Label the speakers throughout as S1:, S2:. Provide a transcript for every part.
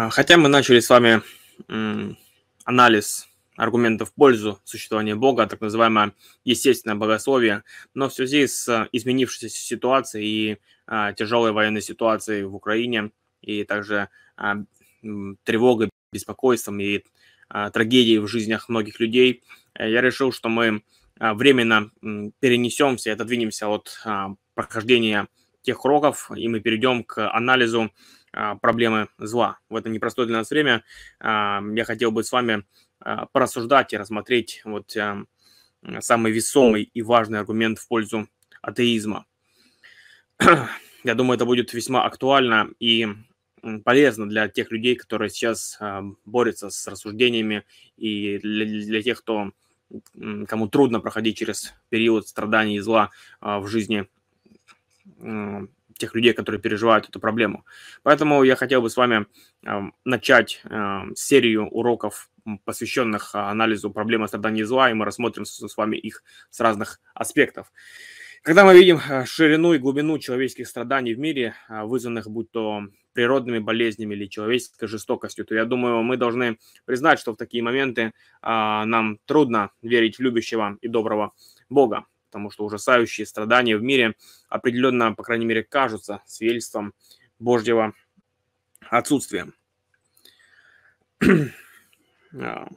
S1: А, хотя мы начали с вами анализ аргументов в пользу существования Бога, так называемое естественное богословие, но в связи с изменившейся ситуацией и а, тяжелой военной ситуацией в Украине, и также а, тревогой, беспокойством и а, трагедией в жизнях многих людей, э, я решил, что мы а, временно перенесемся и отодвинемся от а, прохождения тех уроков, и мы перейдем к анализу а, проблемы зла. В это непростое для нас время я хотел бы с вами порассуждать и рассмотреть вот самый весомый и важный аргумент в пользу атеизма. Я думаю, это будет весьма актуально и полезно для тех людей, которые сейчас борются с рассуждениями, и для, для тех, кто кому трудно проходить через период страданий и зла в жизни тех людей, которые переживают эту проблему. Поэтому я хотел бы с вами начать серию уроков, посвященных анализу проблемы страданий и зла, и мы рассмотрим с вами их с разных аспектов. Когда мы видим ширину и глубину человеческих страданий в мире, вызванных будь то природными болезнями или человеческой жестокостью, то я думаю, мы должны признать, что в такие моменты нам трудно верить в любящего и доброго Бога потому что ужасающие страдания в мире определенно, по крайней мере, кажутся свидетельством Божьего отсутствия. А,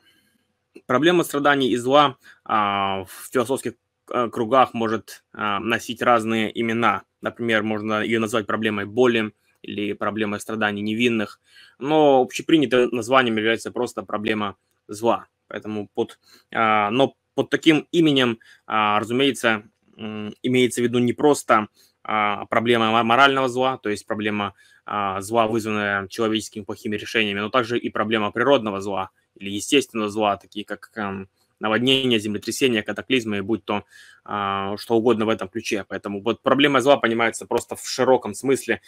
S1: проблема страданий и зла а, в философских а, кругах может носить разные имена. Например, можно ее назвать проблемой боли или проблемой страданий невинных, но общепринятым названием является просто проблема зла. Поэтому под, но под таким именем, а, разумеется, имеется в виду не просто а, проблема морального зла, то есть проблема а, зла, вызванная человеческими плохими решениями, но также и проблема природного зла или естественного зла, такие как эм, наводнения, землетрясения, катаклизмы, будь то что угодно в этом ключе. Поэтому вот проблема зла понимается просто в широком смысле,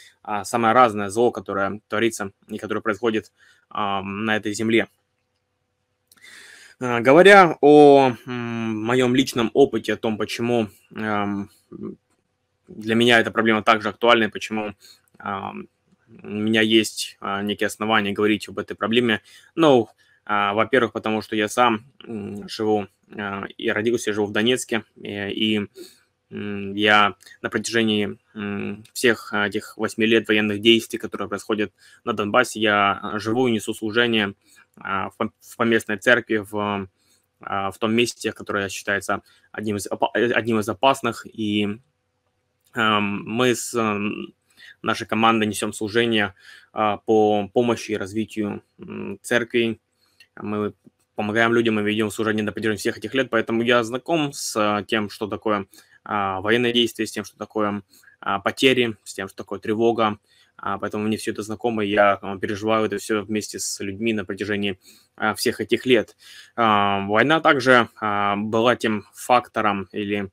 S1: самое разное зло, которое творится и которое происходит на этой земле. А, говоря о моем личном опыте, о том, почему для меня эта проблема также актуальна, и почему у меня есть а, некие основания говорить об этой проблеме. Ну, а, во-первых, потому что я сам живу и родился, живу в Донецке, и я на протяжении всех этих восьми лет военных действий, которые происходят на Донбассе, я живу и несу служение в поместной церкви, в, а, в том месте, которое считается одним из, одним из опасных. И мы с нашей командой несем служение а, по помощи и развитию церкви. Мы помогаем людям и ведем служение на протяжении всех этих лет, поэтому я знаком с тем, что такое военное действие, с тем, что такое потери, с тем, что такое тревога, а, поэтому мне все это знакомо, я а, переживаю это все вместе с людьми на протяжении а, всех этих лет. Война также была тем фактором или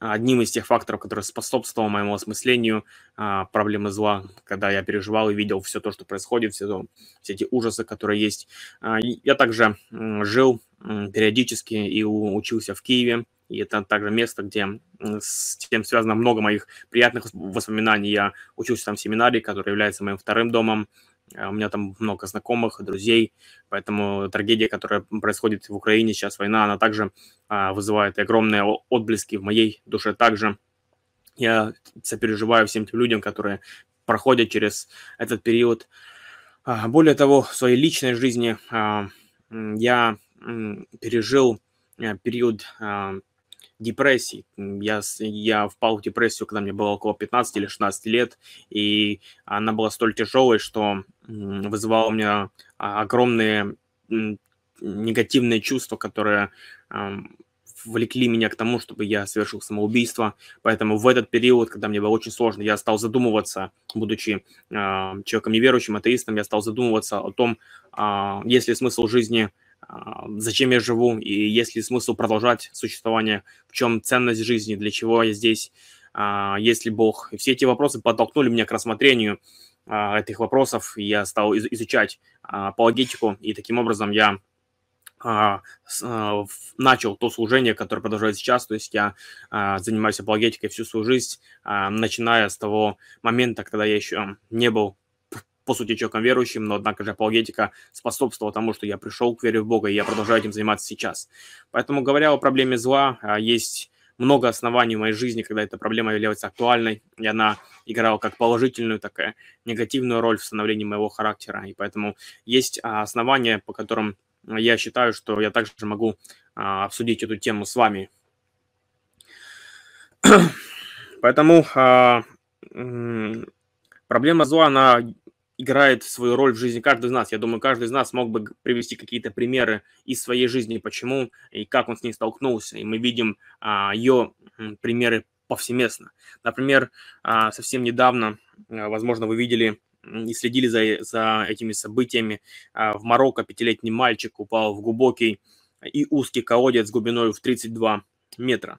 S1: одним из тех факторов, который способствовал моему осмыслению проблемы зла, когда я переживал и видел все то, что происходит, все, все эти ужасы, которые есть. Я также жил периодически и учился в Киеве, и это также место, где с тем связано много моих приятных воспоминаний. Я учился там в семинаре, который является моим вторым домом. А, у меня там много знакомых, друзей, поэтому трагедия, которая происходит в Украине сейчас, война, она также а, вызывает огромные отблески в моей душе также. Я сопереживаю всем тем людям, которые проходят через этот период. А, более того, в своей личной жизни я пережил период депрессии. Я, я впал в депрессию, когда мне было около 15 или 16 лет, и она была столь тяжелой, что вызывала у меня а, огромные негативные чувства, которые влекли меня к тому, чтобы я совершил самоубийство. Поэтому в этот период, когда мне было очень сложно, я стал задумываться, будучи э, человеком неверующим, атеистом, я стал задумываться о том, э, есть ли смысл жизни зачем я живу и есть ли смысл продолжать существование, в чем ценность жизни, для чего я здесь, а, есть ли Бог. И все эти вопросы подтолкнули меня к рассмотрению а, этих вопросов, и я стал изучать апологетику, и таким образом я начал то служение, которое продолжает сейчас, то есть я занимаюсь апологетикой всю свою жизнь, начиная с того момента, когда я еще не был по сути, человеком верующим, но, однако же, апологетика способствовала тому, что я пришел к вере в Бога, и я продолжаю этим заниматься сейчас. Поэтому, говоря о проблеме зла, а, есть много оснований в моей жизни, когда эта проблема является актуальной, и она играла как положительную, так и негативную роль в становлении моего характера. И поэтому есть а, основания, по которым я считаю, что я также могу а, обсудить эту тему с вами. Поэтому проблема зла, она играет свою роль в жизни каждого из нас. Я думаю, каждый из нас мог бы привести какие-то примеры из своей жизни, почему и как он с ней столкнулся. И мы видим а, ее примеры повсеместно. Например, а, совсем недавно, а, возможно, вы видели и следили за, за этими событиями. А, в Марокко пятилетний мальчик упал в глубокий и узкий колодец глубиной в 32 метра.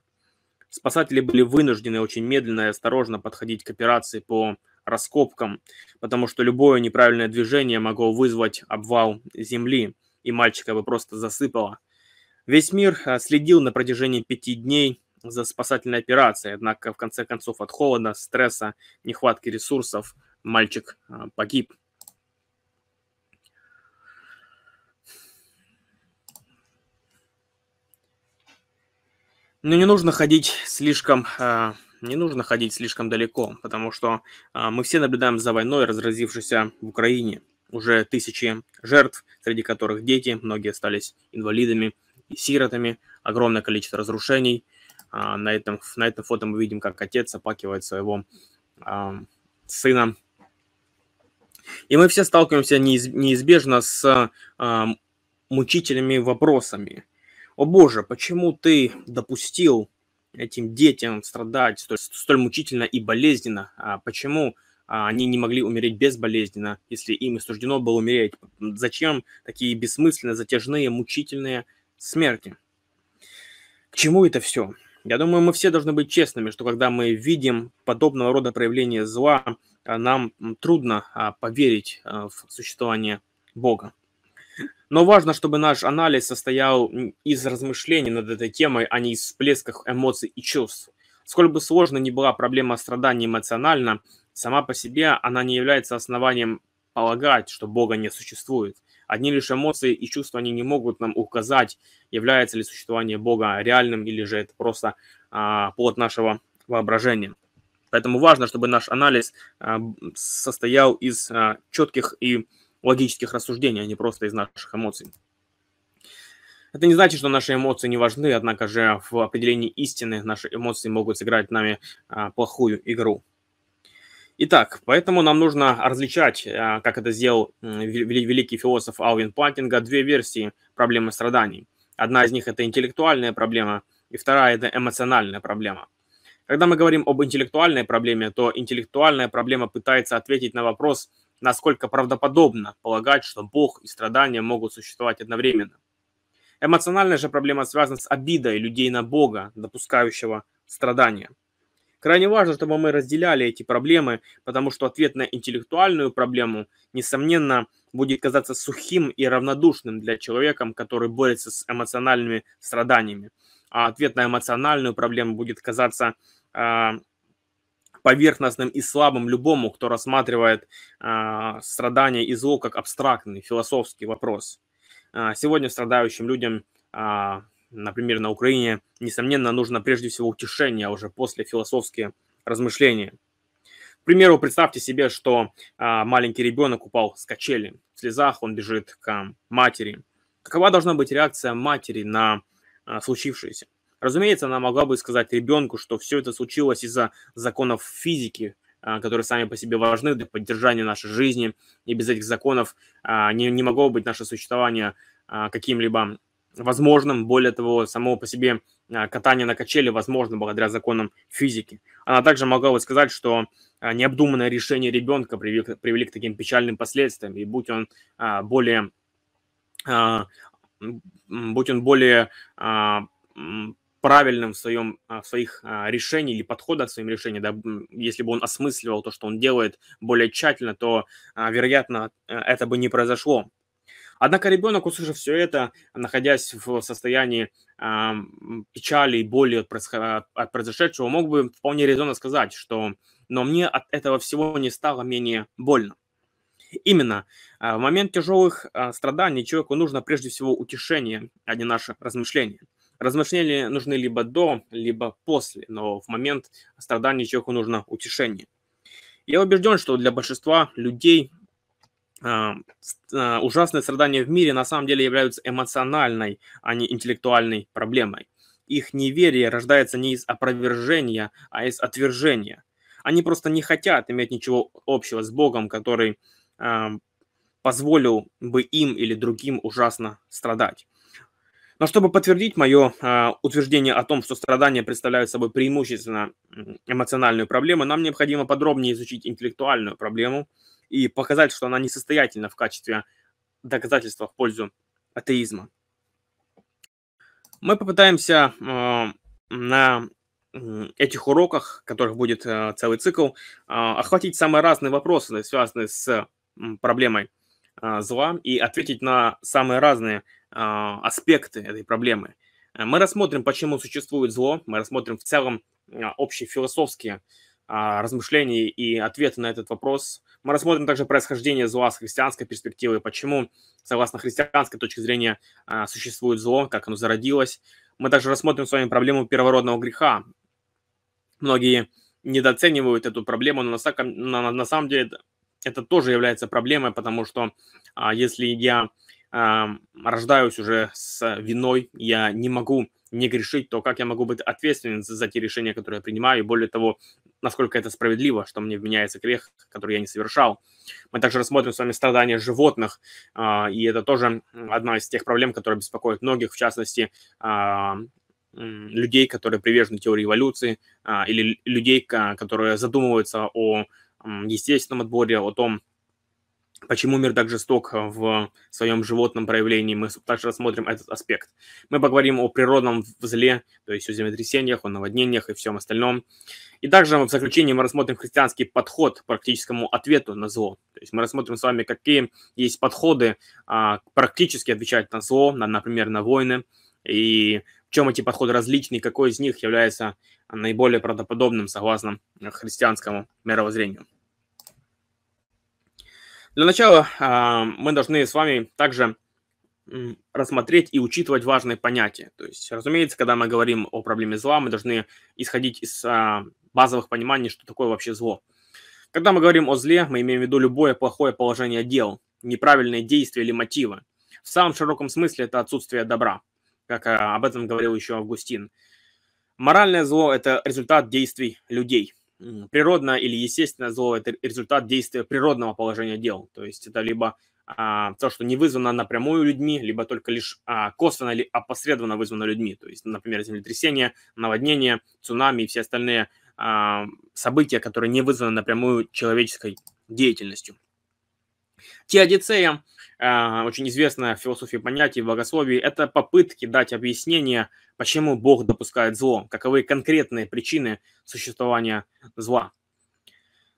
S1: Спасатели были вынуждены очень медленно и осторожно подходить к операции по раскопкам, потому что любое неправильное движение могло вызвать обвал земли, и мальчика бы просто засыпало. Весь мир а, следил на протяжении пяти дней за спасательной операцией, однако в конце концов от холода, стресса, нехватки ресурсов мальчик а, погиб. Но не нужно ходить слишком а, не нужно ходить слишком далеко, потому что а, мы все наблюдаем за войной, разразившейся в Украине. Уже тысячи жертв, среди которых дети, многие остались инвалидами и сиротами, огромное количество разрушений. А, на, этом, на этом фото мы видим, как отец опакивает своего а, сына. И мы все сталкиваемся неиз, неизбежно с мучительными вопросами. О боже, почему ты допустил этим детям страдать столь, столь мучительно и болезненно? А почему а, они не могли умереть безболезненно, если им суждено было умереть? Зачем такие бессмысленные, затяжные, мучительные смерти? К чему это все? Я думаю, мы все должны быть честными, что когда мы видим подобного рода проявления зла, а, нам трудно а, поверить в существование Бога. Но важно, чтобы наш анализ состоял из размышлений над этой темой, а не из всплесков эмоций и чувств. Сколь бы сложно ни была проблема страдания эмоционально, сама по себе она не является основанием полагать, что Бога не существует. Одни лишь эмоции и чувства они не могут нам указать, является ли существование Бога реальным или же это просто а, плод нашего воображения. Поэтому важно, чтобы наш анализ а, состоял из а, четких и логических рассуждений, а не просто из наших эмоций. Это не значит, что наши эмоции не важны, однако же в определении истины наши эмоции могут сыграть нами а, плохую игру. Итак, поэтому нам нужно различать, а, как это сделал великий философ Алвин Плантинга, две версии проблемы страданий. Одна из них – это интеллектуальная проблема, и вторая – это эмоциональная проблема. Когда мы говорим об интеллектуальной проблеме, то интеллектуальная проблема пытается ответить на вопрос, насколько правдоподобно полагать, что Бог и страдания могут существовать одновременно. Эмоциональная же проблема связана с обидой людей на Бога, допускающего страдания. Крайне важно, чтобы мы разделяли эти проблемы, потому что ответ на интеллектуальную проблему, несомненно, будет казаться сухим и равнодушным для человека, который борется с эмоциональными страданиями. А ответ на эмоциональную проблему будет казаться э, поверхностным и слабым любому, кто рассматривает э, страдания и зло как абстрактный философский вопрос. Э, сегодня страдающим людям, э, например, на Украине, несомненно, нужно прежде всего утешение, а уже после философские размышления. К примеру, представьте себе, что э, маленький ребенок упал с качели. В слезах он бежит к матери. Какова должна быть реакция матери на э, случившееся? Разумеется, она могла бы сказать ребенку, что все это случилось из-за законов физики, а, которые сами по себе важны для поддержания нашей жизни, и без этих законов а, не, не могло быть наше существование а, каким-либо возможным. Более того, само по себе катание на качели возможно благодаря законам физики. Она также могла бы сказать, что необдуманное решение ребенка привели, привели к таким печальным последствиям, и будь он более, будь он более правильным в, своем, а, в своих а, решениях или подходах к своим решениям, да, если бы он осмысливал то, что он делает более тщательно, то, а, вероятно, это бы не произошло. Однако ребенок, услышав все это, находясь в состоянии э, печали и боли от, от произошедшего, мог бы вполне резонно сказать, что «но мне от этого всего не стало менее больно». Именно. В момент тяжелых страданий человеку нужно прежде всего утешение, а не наше размышление. Размышления нужны либо до, либо после, но в момент страданий человеку нужно утешение. Я убежден, что для большинства людей а, а, ужасные страдания в мире на самом деле являются эмоциональной, а не интеллектуальной проблемой. Их неверие рождается не из опровержения, а из отвержения. Они просто не хотят иметь ничего общего с Богом, который э, позволил бы им или другим ужасно страдать. Но чтобы подтвердить мое э, утверждение о том, что страдания представляют собой преимущественно эмоциональную проблему, нам необходимо подробнее изучить интеллектуальную проблему – и показать, что она несостоятельна в качестве доказательства в пользу атеизма. Мы попытаемся э, на этих уроках, которых будет э, целый цикл, э, охватить самые разные вопросы, связанные с проблемой зла, и ответить на самые разные э, аспекты этой проблемы. Мы рассмотрим, почему существует зло, мы рассмотрим в целом э, общие философские а, размышлений и ответы на этот вопрос. Мы рассмотрим также происхождение зла с христианской перспективы, почему, согласно христианской точке зрения, а, существует зло, как оно зародилось. Мы также рассмотрим с вами проблему первородного греха. Многие недооценивают эту проблему, но на, самом деле это тоже является проблемой, потому что а, если я рождаюсь уже с виной, я не могу не грешить, то как я могу быть ответственен за, те решения, которые я принимаю, и более того, насколько это справедливо, что мне вменяется грех, который я не совершал. Мы также рассмотрим с вами страдания животных, а, и это тоже одна из тех проблем, которые беспокоят многих, в частности, а, людей, которые привержены теории эволюции, а, или людей, которые задумываются о естественном отборе, о том, Почему мир так жесток в своем животном проявлении, мы также рассмотрим этот аспект. Мы поговорим о природном зле, то есть о землетрясениях, о наводнениях и всем остальном. И также в заключении мы рассмотрим христианский подход к практическому ответу на зло. То есть мы рассмотрим с вами, какие есть подходы а, практически отвечать на зло, на, например, на войны, и в чем эти подходы различны, какой из них является наиболее правдоподобным согласно христианскому мировоззрению. Для начала а, мы должны с вами также рассмотреть и учитывать важные понятия. То есть, разумеется, когда мы говорим о проблеме зла, мы должны исходить из а, базовых пониманий, что такое вообще зло. Когда мы говорим о зле, мы имеем в виду любое плохое положение дел, неправильные действия или мотивы. В самом широком смысле это отсутствие добра, как а, об этом говорил еще Августин. Моральное зло – это результат действий людей – природное или естественное зло – это результат действия природного положения дел. То есть это либо а, то, что не вызвано напрямую людьми, либо только лишь а, косвенно или опосредованно вызвано людьми. То есть, например, землетрясение, наводнение, цунами и все остальные а, события, которые не вызваны напрямую человеческой деятельностью. Теодицея, очень известная в философии понятий, богословии, это попытки дать объяснение, почему Бог допускает зло, каковы конкретные причины существования зла.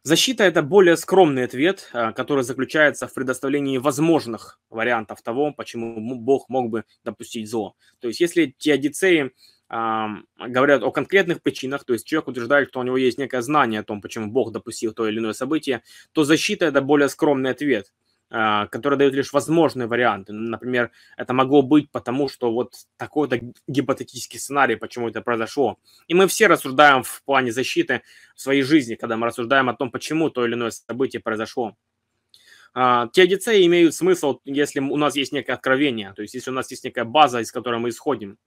S1: Защита – это более скромный ответ, а, который заключается в предоставлении возможных вариантов того, почему Бог мог бы допустить зло. То есть если теодицеи говорят о конкретных причинах, то есть человек утверждает, что у него есть некое знание о том, почему Бог допустил то или иное событие, то защита – это более скромный ответ, а, который дает лишь возможные варианты. Например, это могло быть потому, что вот такой-то гипотетический сценарий, почему это произошло. И мы все рассуждаем в плане защиты своей жизни, когда мы рассуждаем о том, почему то или иное событие произошло. Uh, теодицеи имеют смысл, если у нас есть некое откровение, то есть если у нас есть некая база, из которой мы исходим.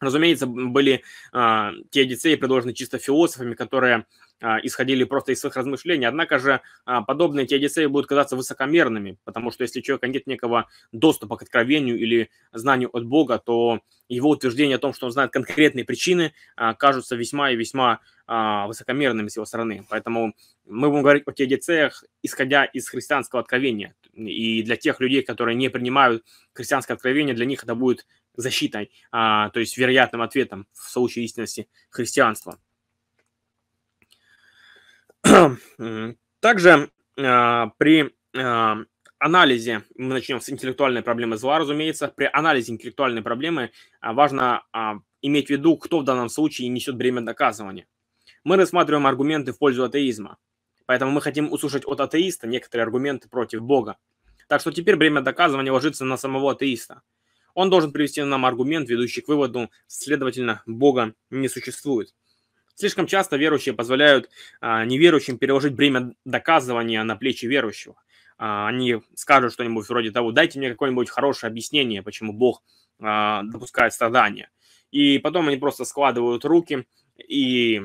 S1: Разумеется, были а, те одиссеи предложены чисто философами, которые а, исходили просто из своих размышлений. Однако же а, подобные теодицеи будут казаться высокомерными, потому что если у человека нет некого доступа к откровению или знанию от Бога, то его утверждение о том, что он знает конкретные причины, а, кажутся весьма и весьма а, высокомерными с его стороны. Поэтому мы будем говорить о теодицеях, исходя из христианского откровения. И для тех людей, которые не принимают христианское откровение, для них это будет защитой, а, то есть вероятным ответом в случае истинности христианства. Также а, при а, анализе, мы начнем с интеллектуальной проблемы зла, разумеется, при анализе интеллектуальной проблемы а, важно а, иметь в виду, кто в данном случае несет бремя доказывания. Мы рассматриваем аргументы в пользу атеизма. Поэтому мы хотим услышать от атеиста некоторые аргументы против Бога. Так что теперь бремя доказывания ложится на самого атеиста. Он должен привести нам аргумент, ведущий к выводу, следовательно, Бога не существует. Слишком часто верующие позволяют а, неверующим переложить бремя доказывания на плечи верующего. А, они скажут что-нибудь вроде того, дайте мне какое-нибудь хорошее объяснение, почему Бог а, допускает страдания. И потом они просто складывают руки и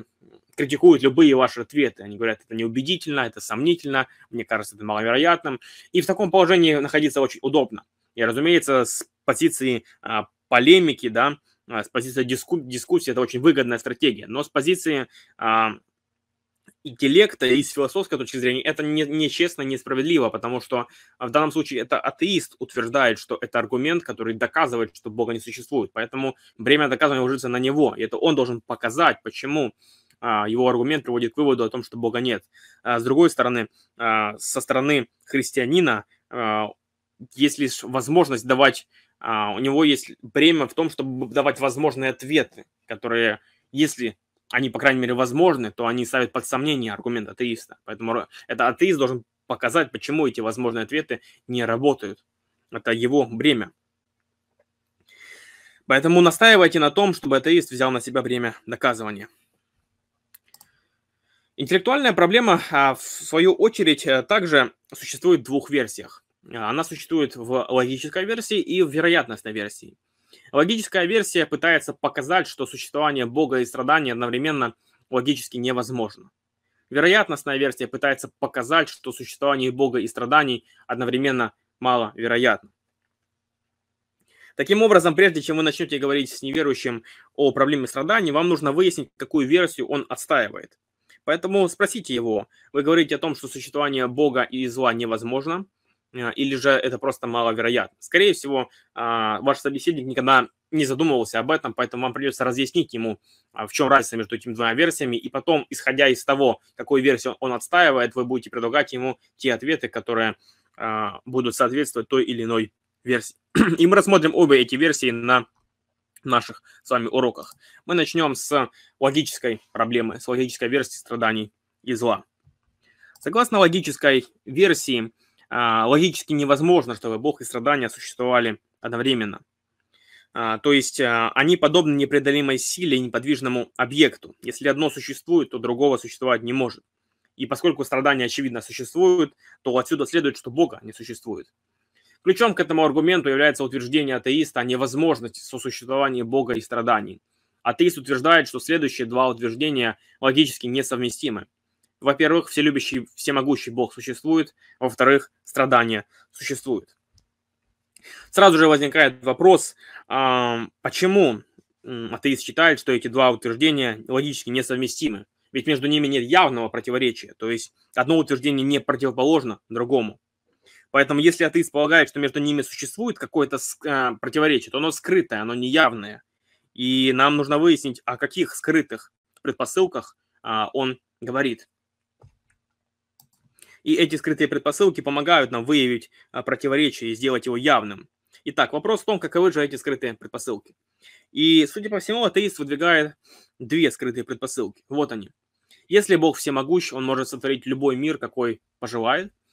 S1: критикуют любые ваши ответы. Они говорят, это неубедительно, это сомнительно, мне кажется, это маловероятным. И в таком положении находиться очень удобно. И, разумеется, с позиции а, полемики, да, а, с позиции диску, дискуссии это очень выгодная стратегия. Но с позиции а, интеллекта и с философской точки зрения это не, нечестно, несправедливо, потому что в данном случае это атеист утверждает, что это аргумент, который доказывает, что Бога не существует. Поэтому бремя доказывания ложится на него, и это он должен показать, почему а, его аргумент приводит к выводу о том, что Бога нет. А, с другой стороны, а, со стороны христианина есть лишь возможность давать, у него есть бремя в том, чтобы давать возможные ответы, которые, если они, по крайней мере, возможны, то они ставят под сомнение аргумент атеиста. Поэтому это атеист должен показать, почему эти возможные ответы не работают. Это его бремя. Поэтому настаивайте на том, чтобы атеист взял на себя бремя доказывания. Интеллектуальная проблема, а, в свою очередь, э, также существует в двух версиях. Она существует в логической версии и в вероятностной версии. Логическая версия пытается показать, что существование Бога и страдания одновременно логически невозможно. Вероятностная версия пытается показать, что существование Бога и страданий одновременно маловероятно. Таким образом, прежде чем вы начнете говорить с неверующим о проблеме страданий, вам нужно выяснить, какую версию он отстаивает. Поэтому спросите его, вы говорите о том, что существование Бога и зла невозможно, или же это просто маловероятно. Скорее всего, а, ваш собеседник никогда не задумывался об этом, поэтому вам придется разъяснить ему, а, в чем разница между этими двумя версиями, и потом, исходя из того, какую версию он отстаивает, вы будете предлагать ему те ответы, которые а, будут соответствовать той или иной версии. И мы рассмотрим обе эти версии на наших с вами уроках. Мы начнем с логической проблемы, с логической версии страданий и зла. Согласно логической версии, логически невозможно, чтобы Бог и страдания существовали одновременно. А, то есть а, они подобны непреодолимой силе и неподвижному объекту. Если одно существует, то другого существовать не может. И поскольку страдания, очевидно, существуют, то отсюда следует, что Бога не существует. Ключом к этому аргументу является утверждение атеиста о невозможности сосуществования Бога и страданий. Атеист утверждает, что следующие два утверждения логически несовместимы. Во-первых, вселюбящий, всемогущий Бог существует. Во-вторых, страдания существуют. Сразу же возникает вопрос, почему атеист считает, что эти два утверждения логически несовместимы? Ведь между ними нет явного противоречия, то есть одно утверждение не противоположно другому. Поэтому если атеист полагает, что между ними существует какое-то э, противоречие, то оно скрытое, оно неявное. И нам нужно выяснить, о каких скрытых предпосылках а, он говорит. И эти скрытые предпосылки помогают нам выявить а, противоречие и сделать его явным. Итак, вопрос в том, каковы же эти скрытые предпосылки. И, судя по всему, атеист выдвигает две скрытые предпосылки. Вот они. Если Бог всемогущ, он может сотворить любой мир, какой пожелает –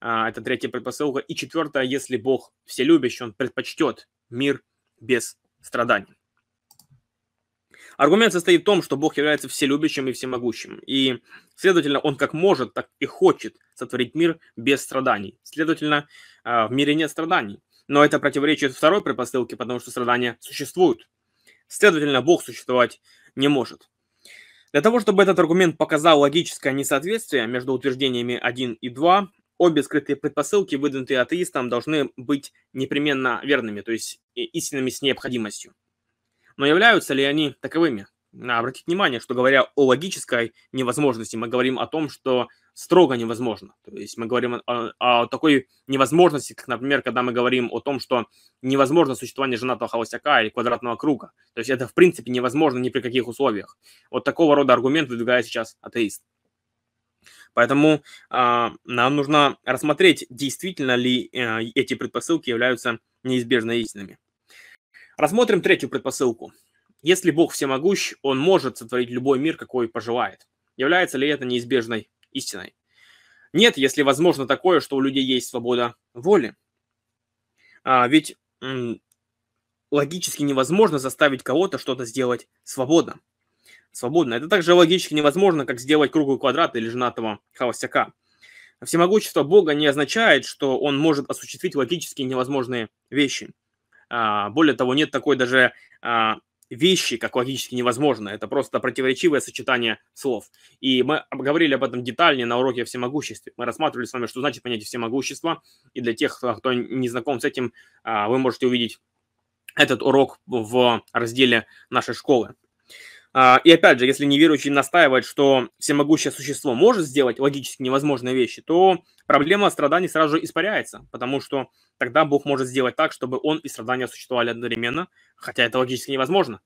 S1: а, это третья предпосылка. И четвертое, если Бог вселюбящий, он предпочтет мир без страданий. Аргумент состоит в том, что Бог является вселюбящим и всемогущим. И, следовательно, Он как может, так и хочет сотворить мир без страданий. Следовательно, а, в мире нет страданий. Но это противоречит второй предпосылке, потому что страдания существуют. Следовательно, Бог существовать не может. Для того, чтобы этот аргумент показал логическое несоответствие между утверждениями 1 и 2, обе скрытые предпосылки, выдвинутые атеистом, должны быть непременно верными, то есть истинными с необходимостью. Но являются ли они таковыми? Обратите внимание, что говоря о логической невозможности, мы говорим о том, что строго невозможно. То есть мы говорим о, о такой невозможности, как, например, когда мы говорим о том, что невозможно существование женатого холостяка или квадратного круга. То есть это в принципе невозможно ни при каких условиях. Вот такого рода аргумент выдвигает сейчас атеист. Поэтому э, нам нужно рассмотреть, действительно ли э, эти предпосылки являются неизбежно истинными. Рассмотрим третью предпосылку. Если Бог всемогущ, Он может сотворить любой мир, какой пожелает. Является ли это неизбежной истиной? Нет, если возможно такое, что у людей есть свобода воли. А, ведь м, логически невозможно заставить кого-то что-то сделать свободно. Свободно. Это также логически невозможно, как сделать круглый квадрат или женатого холостяка. Всемогущество Бога не означает, что Он может осуществить логически невозможные вещи. А, более того, нет такой даже а, вещи, как логически невозможно. Это просто противоречивое сочетание слов. И мы говорили об этом детальнее на уроке о всемогуществе. Мы рассматривали с вами, что значит понятие всемогущества. И для тех, кто не знаком с этим, а, вы можете увидеть этот урок в разделе нашей школы. А, и опять же, если неверующий настаивает, что всемогущее существо может сделать логически невозможные вещи, то проблема страданий сразу же испаряется, потому что тогда Бог может сделать так, чтобы он и страдания существовали одновременно, хотя это логически невозможно.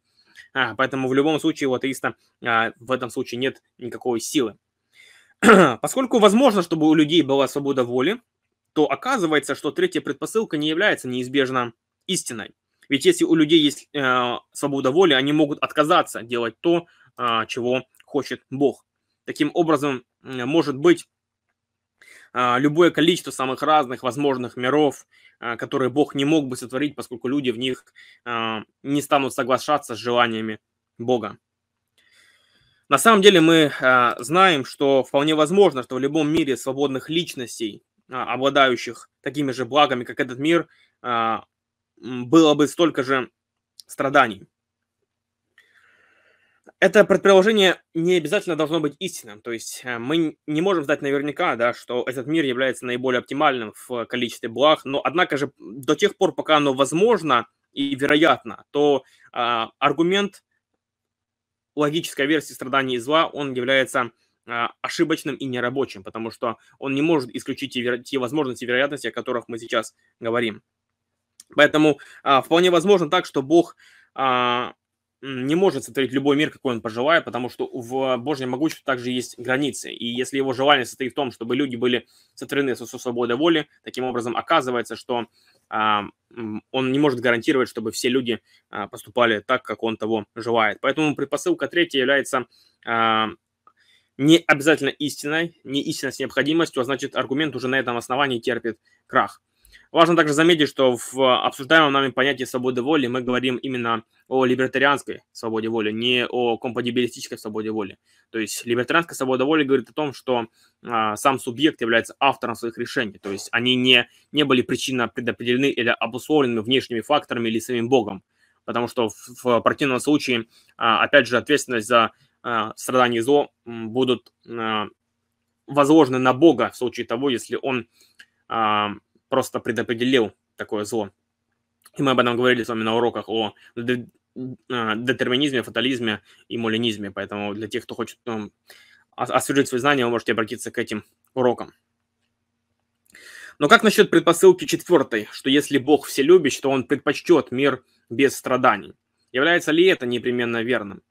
S1: А, поэтому в любом случае у атеиста а, в этом случае нет никакой силы. Поскольку возможно, чтобы у людей была свобода воли, то оказывается, что третья предпосылка не является неизбежно истиной. Ведь если у людей есть э, свобода воли, они могут отказаться делать то, э, чего хочет Бог. Таким образом, может быть э, любое количество самых разных возможных миров, э, которые Бог не мог бы сотворить, поскольку люди в них э, не станут соглашаться с желаниями Бога. На самом деле мы э, знаем, что вполне возможно, что в любом мире свободных личностей, э, обладающих такими же благами, как этот мир, было бы столько же страданий. Это предположение не обязательно должно быть истинным. То есть э, мы не можем знать наверняка, да, что этот мир является наиболее оптимальным в количестве благ, но однако же до тех пор, пока оно возможно и вероятно, то э, аргумент логической версии страданий и зла, он является э, ошибочным и нерабочим, потому что он не может исключить те возможности и вероятности, о которых мы сейчас говорим. Поэтому а, вполне возможно так, что Бог а, не может сотворить любой мир, какой он пожелает, потому что в Божьем могуществе также есть границы. И если его желание состоит в том, чтобы люди были сотворены со свободой воли, таким образом оказывается, что а, он не может гарантировать, чтобы все люди а, поступали так, как он того желает. Поэтому предпосылка третья является а, не обязательно истиной, не истинной с необходимостью, а значит аргумент уже на этом основании терпит крах. Важно также заметить, что в обсуждаемом нами понятии свободы воли мы говорим именно о либертарианской свободе воли, не о компатибилистической свободе воли. То есть либертарианская свобода воли говорит о том, что а, сам субъект является автором своих решений, то есть они не, не были причинно предопределены или обусловлены внешними факторами или самим Богом, потому что в, в противном случае, а, опять же, ответственность за а, страдание и зло будут а, возложены на Бога в случае того, если он а, просто предопределил такое зло. И мы об этом говорили с вами на уроках о а, детерминизме, фатализме и молинизме. Поэтому для тех, кто хочет ну, освежить свои знания, вы можете обратиться к этим урокам. Но как насчет предпосылки четвертой, что если Бог вселюбящ, то Он предпочтет мир без страданий? Является ли это непременно верным?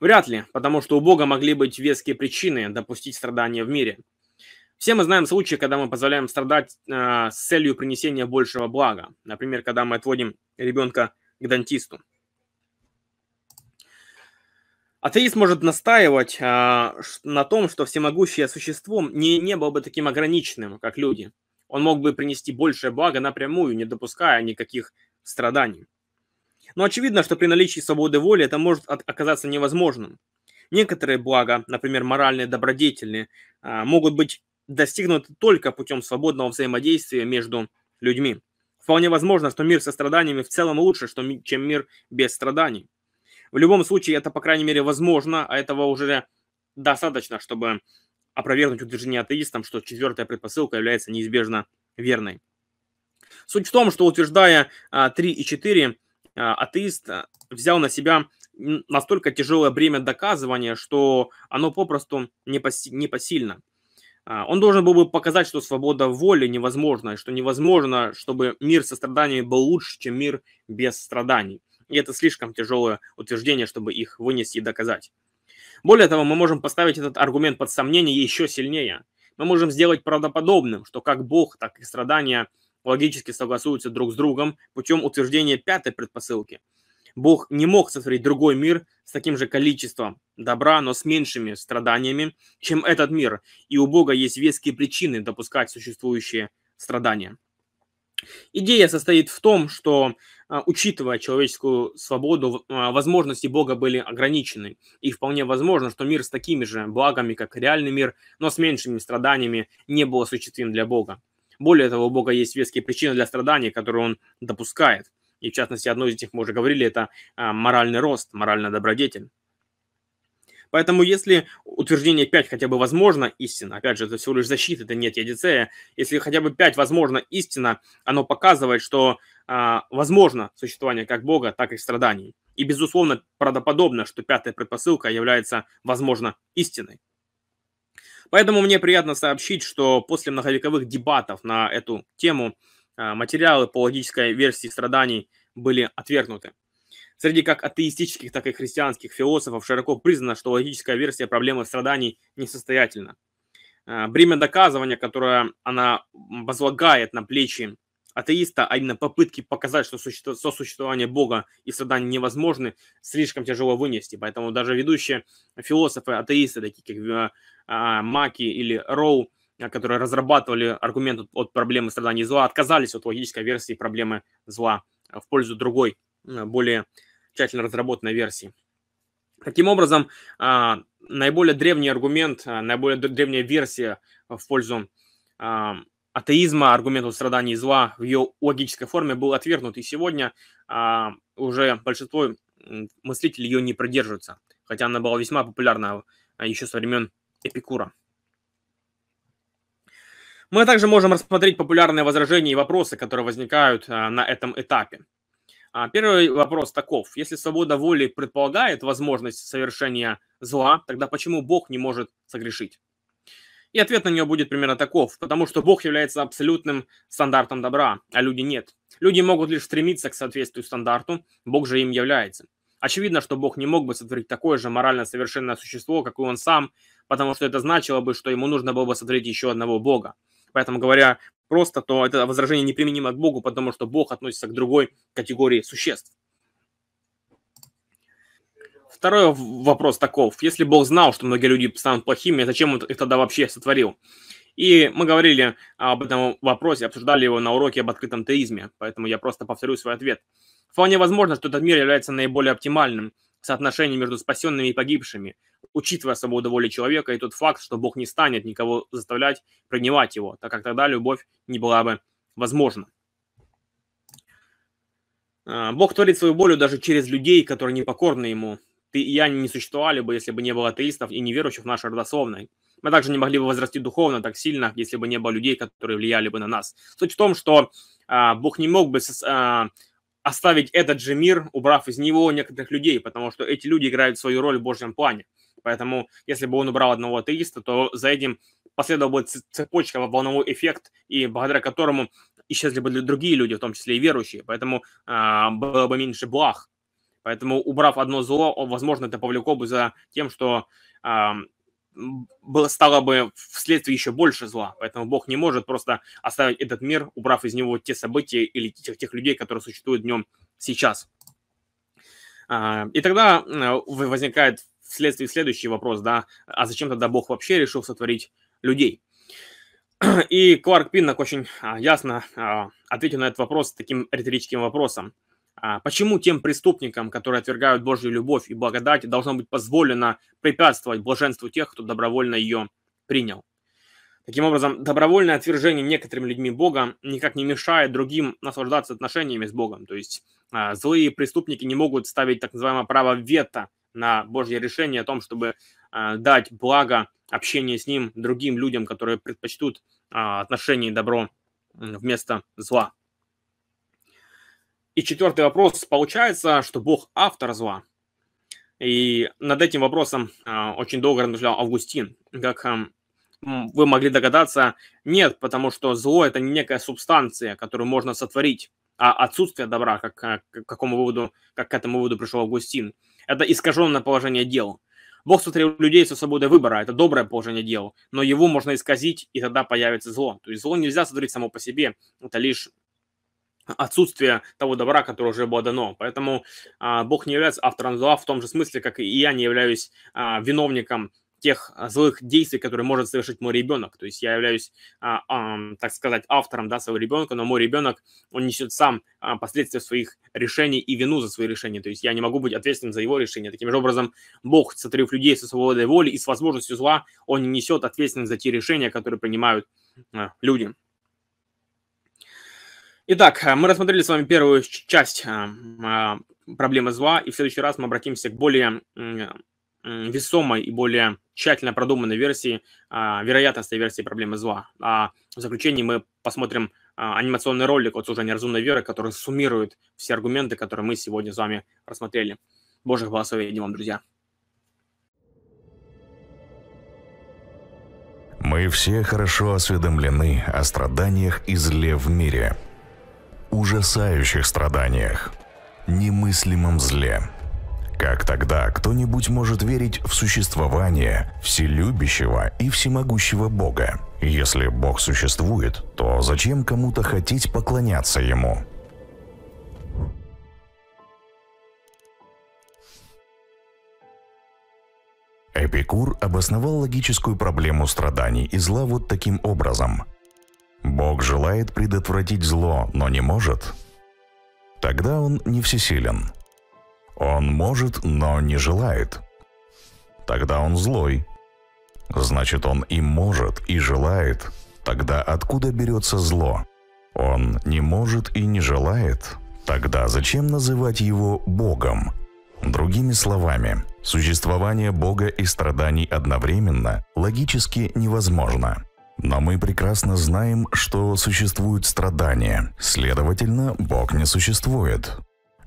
S1: Вряд ли, потому что у Бога могли быть веские причины допустить страдания в мире – все мы знаем случаи, когда мы позволяем страдать э, с целью принесения большего блага. Например, когда мы отводим ребенка к дантисту. Атеист может настаивать э, на том, что всемогущее существо не, не было бы таким ограниченным, как люди. Он мог бы принести большее благо напрямую, не допуская никаких страданий. Но очевидно, что при наличии свободы воли это может оказаться невозможным. Некоторые блага, например, моральные, добродетельные, э, могут быть достигнуты только путем свободного взаимодействия между людьми. Вполне возможно, что мир со страданиями в целом лучше, чем мир без страданий. В любом случае, это, по крайней мере, возможно, а этого уже достаточно, чтобы опровергнуть утверждение атеистам, что четвертая предпосылка является неизбежно верной. Суть в том, что утверждая 3 и 4, атеист взял на себя настолько тяжелое бремя доказывания, что оно попросту непосильно. А, он должен был бы показать, что свобода воли невозможна, что невозможно, чтобы мир со страданиями был лучше, чем мир без страданий. И это слишком тяжелое утверждение, чтобы их вынести и доказать. Более того, мы можем поставить этот аргумент под сомнение еще сильнее. Мы можем сделать правдоподобным, что как Бог, так и страдания логически согласуются друг с другом путем утверждения пятой предпосылки. Бог не мог сотворить другой мир с таким же количеством добра, но с меньшими страданиями, чем этот мир. И у Бога есть веские причины допускать существующие страдания. Идея состоит в том, что, а, учитывая человеческую свободу, а, возможности Бога были ограничены. И вполне возможно, что мир с такими же благами, как реальный мир, но с меньшими страданиями, не был осуществим для Бога. Более того, у Бога есть веские причины для страданий, которые Он допускает. И в частности, одной из этих мы уже говорили, это а, моральный рост, моральная добродетель. Поэтому если утверждение 5 хотя бы возможно истина, опять же, это всего лишь защита, это нет ядицея, если хотя бы 5 возможно истина, оно показывает, что а, возможно существование как Бога, так и страданий. И, безусловно, правдоподобно, что пятая предпосылка является, возможно, истиной. Поэтому мне приятно сообщить, что после многовековых дебатов на эту тему материалы по логической версии страданий были отвергнуты. Среди как атеистических, так и христианских философов широко признано, что логическая версия проблемы страданий несостоятельна. А, бремя доказывания, которое она возлагает на плечи атеиста, а именно попытки показать, что сосуществование Бога и страдания невозможны, слишком тяжело вынести. Поэтому даже ведущие философы, атеисты, такие как а, Маки или Роу, которые разрабатывали аргумент от проблемы страданий зла, отказались от логической версии проблемы зла в пользу другой, более тщательно разработанной версии. Таким образом, наиболее древний аргумент, наиболее древняя версия в пользу атеизма, аргументов страданий зла в ее логической форме был отвергнут. И сегодня уже большинство мыслителей ее не придерживаются, хотя она была весьма популярна еще со времен Эпикура. Мы также можем рассмотреть популярные возражения и вопросы, которые возникают на этом этапе. А, первый вопрос таков. Если свобода воли предполагает возможность совершения зла, тогда почему Бог не может согрешить? И ответ на нее будет примерно таков. Потому что Бог является абсолютным стандартом добра, а люди нет. Люди могут лишь стремиться к соответствию стандарту, Бог же им является. Очевидно, что Бог не мог бы сотворить такое же морально совершенное существо, как и он сам, потому что это значило бы, что ему нужно было бы сотворить еще одного Бога. Поэтому, говоря просто, то это возражение неприменимо к Богу, потому что Бог относится к другой категории существ. Второй вопрос таков. Если Бог знал, что многие люди станут плохими, зачем он их тогда вообще сотворил? И мы говорили об этом вопросе, обсуждали его на уроке об открытом теизме, поэтому я просто повторю свой ответ. Вполне возможно, что этот мир является наиболее оптимальным соотношением между спасенными и погибшими, учитывая свободу воли человека и тот факт, что Бог не станет никого заставлять принимать его, так как тогда любовь не была бы возможна. А, Бог творит свою волю даже через людей, которые не покорны Ему. Ты и я не существовали бы, если бы не было атеистов и неверующих в нашей родословной. Мы также не могли бы возрасти духовно так сильно, если бы не было людей, которые влияли бы на нас. Суть в том, что а, Бог не мог бы а, оставить этот же мир, убрав из него некоторых людей, потому что эти люди играют свою роль в Божьем плане. Поэтому, если бы он убрал одного атеиста, то за этим последовала бы цепочка, волновой эффект, и благодаря которому исчезли бы другие люди, в том числе и верующие. Поэтому а, было бы меньше благ. Поэтому, убрав одно зло, возможно, это повлекло бы за тем, что а, было, стало бы вследствие еще больше зла. Поэтому Бог не может просто оставить этот мир, убрав из него те события или тех, тех людей, которые существуют в нем сейчас. А, и тогда возникает вследствие следующий вопрос, да, а зачем тогда Бог вообще решил сотворить людей? И Кларк Пиннок очень а, ясно а, ответил на этот вопрос таким риторическим вопросом. А, почему тем преступникам, которые отвергают Божью любовь и благодать, должно быть позволено препятствовать блаженству тех, кто добровольно ее принял? Таким образом, добровольное отвержение некоторыми людьми Бога никак не мешает другим наслаждаться отношениями с Богом. То есть злые преступники не могут ставить так называемое право вето на Божье решение о том, чтобы дать благо общение с Ним другим людям, которые предпочтут отношения и добро вместо зла. И четвертый вопрос. Получается, что Бог автор зла. И над этим вопросом а, очень долго размышлял Августин. Как вы могли догадаться, нет, потому что зло – это не некая субстанция, которую можно сотворить, а отсутствие добра, как, а, к, какому выводу, как к этому выводу пришел Августин. Это искаженное положение дел. Бог сотворил людей со свободой выбора, это доброе положение дел, но его можно исказить, и тогда появится зло. То есть зло нельзя сотворить само по себе, это лишь отсутствие того добра, которое уже было дано. Поэтому а, Бог не является автором зла в том же смысле, как и я не являюсь а, виновником тех а, злых действий, которые может совершить мой ребенок. То есть я являюсь, а, а, так сказать, автором да, своего ребенка, но мой ребенок, он несет сам а, последствия своих решений и вину за свои решения. То есть я не могу быть ответственным за его решения. Таким же образом, Бог, сотворив людей со свободой воли и с возможностью зла, он не несет ответственность за те решения, которые принимают а, люди. Итак, мы рассмотрели с вами первую часть а, а, проблемы зла, и в следующий раз мы обратимся к более весомой и более тщательно продуманной версии, а, вероятностной версии проблемы зла. А в заключении мы посмотрим а, анимационный ролик от служения разумной веры, который суммирует все аргументы, которые мы сегодня с вами рассмотрели. Божьих благословений вам, друзья.
S2: Мы все хорошо осведомлены о страданиях и зле в мире. Ужасающих страданиях. Немыслимом зле – как тогда кто-нибудь может верить в существование вселюбящего и всемогущего Бога? Если Бог существует, то зачем кому-то хотеть поклоняться Ему? Эпикур обосновал логическую проблему страданий и зла вот таким образом. Бог желает предотвратить зло, но не может. Тогда он не всесилен – он может, но не желает. Тогда он злой. Значит, он и может, и желает. Тогда откуда берется зло? Он не может и не желает. Тогда зачем называть его Богом? Другими словами, существование Бога и страданий одновременно логически невозможно. Но мы прекрасно знаем, что существуют страдания, следовательно, Бог не существует.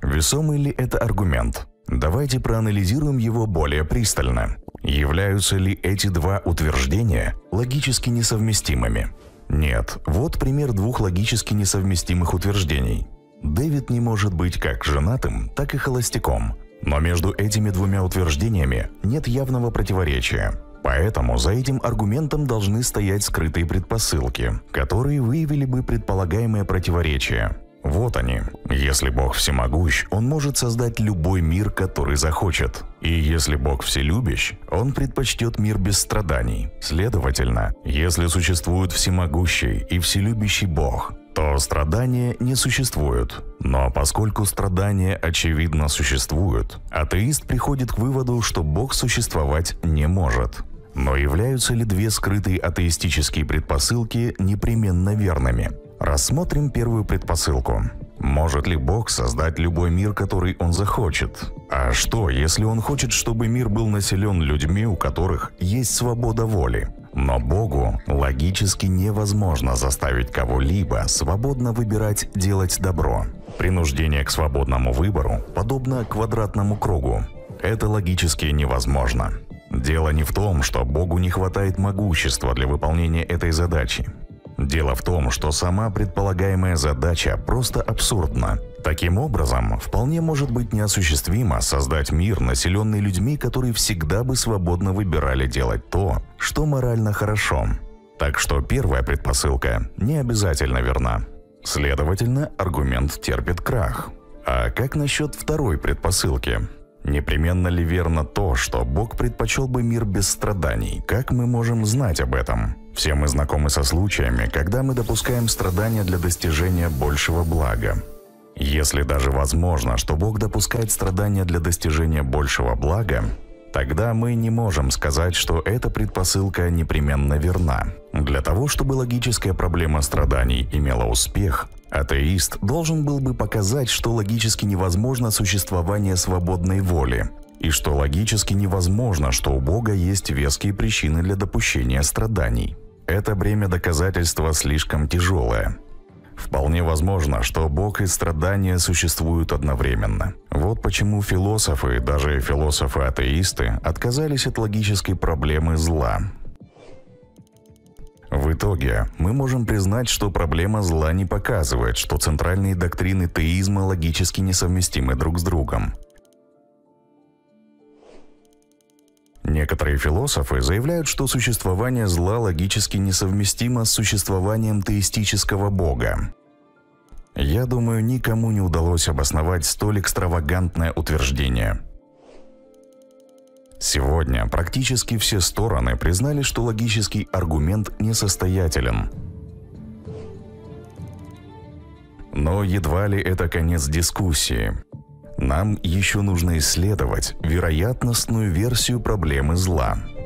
S2: Весомый ли это аргумент? Давайте проанализируем его более пристально. Являются ли эти два утверждения логически несовместимыми? Нет, вот пример двух логически несовместимых утверждений. Дэвид не может быть как женатым, так и холостяком. Но между этими двумя утверждениями нет явного противоречия. Поэтому за этим аргументом должны стоять скрытые предпосылки, которые выявили бы предполагаемое противоречие. Вот они. Если Бог всемогущ, Он может создать любой мир, который захочет. И если Бог вселюбящ, Он предпочтет мир без страданий. Следовательно, если существует всемогущий и вселюбящий Бог, то страдания не существуют. Но поскольку страдания очевидно существуют, атеист приходит к выводу, что Бог существовать не может. Но являются ли две скрытые атеистические предпосылки непременно верными? Рассмотрим первую предпосылку. Может ли Бог создать любой мир, который Он захочет? А что, если Он хочет, чтобы мир был населен людьми, у которых есть свобода воли? Но Богу логически невозможно заставить кого-либо свободно выбирать делать добро. Принуждение к свободному выбору подобно квадратному кругу. Это логически невозможно. Дело не в том, что Богу не хватает могущества для выполнения этой задачи. Дело в том, что сама предполагаемая задача просто абсурдна. Таким образом, вполне может быть неосуществимо создать мир, населенный людьми, которые всегда бы свободно выбирали делать то, что морально хорошо. Так что первая предпосылка не обязательно верна. Следовательно, аргумент терпит крах. А как насчет второй предпосылки? Непременно ли верно то, что Бог предпочел бы мир без страданий? Как мы можем знать об этом? Все мы знакомы со случаями, когда мы допускаем страдания для достижения большего блага. Если даже возможно, что Бог допускает страдания для достижения большего блага, тогда мы не можем сказать, что эта предпосылка непременно верна. Для того, чтобы логическая проблема страданий имела успех, атеист должен был бы показать, что логически невозможно существование свободной воли, и что логически невозможно, что у Бога есть веские причины для допущения страданий. Это бремя доказательства слишком тяжелое. Вполне возможно, что Бог и страдания существуют одновременно. Вот почему философы, даже философы-атеисты, отказались от логической проблемы зла. В итоге мы можем признать, что проблема зла не показывает, что центральные доктрины теизма логически несовместимы друг с другом. Некоторые философы заявляют, что существование зла логически несовместимо с существованием теистического бога. Я думаю, никому не удалось обосновать столь экстравагантное утверждение. Сегодня практически все стороны признали, что логический аргумент несостоятелен. Но едва ли это конец дискуссии. Нам еще нужно исследовать вероятностную версию проблемы зла –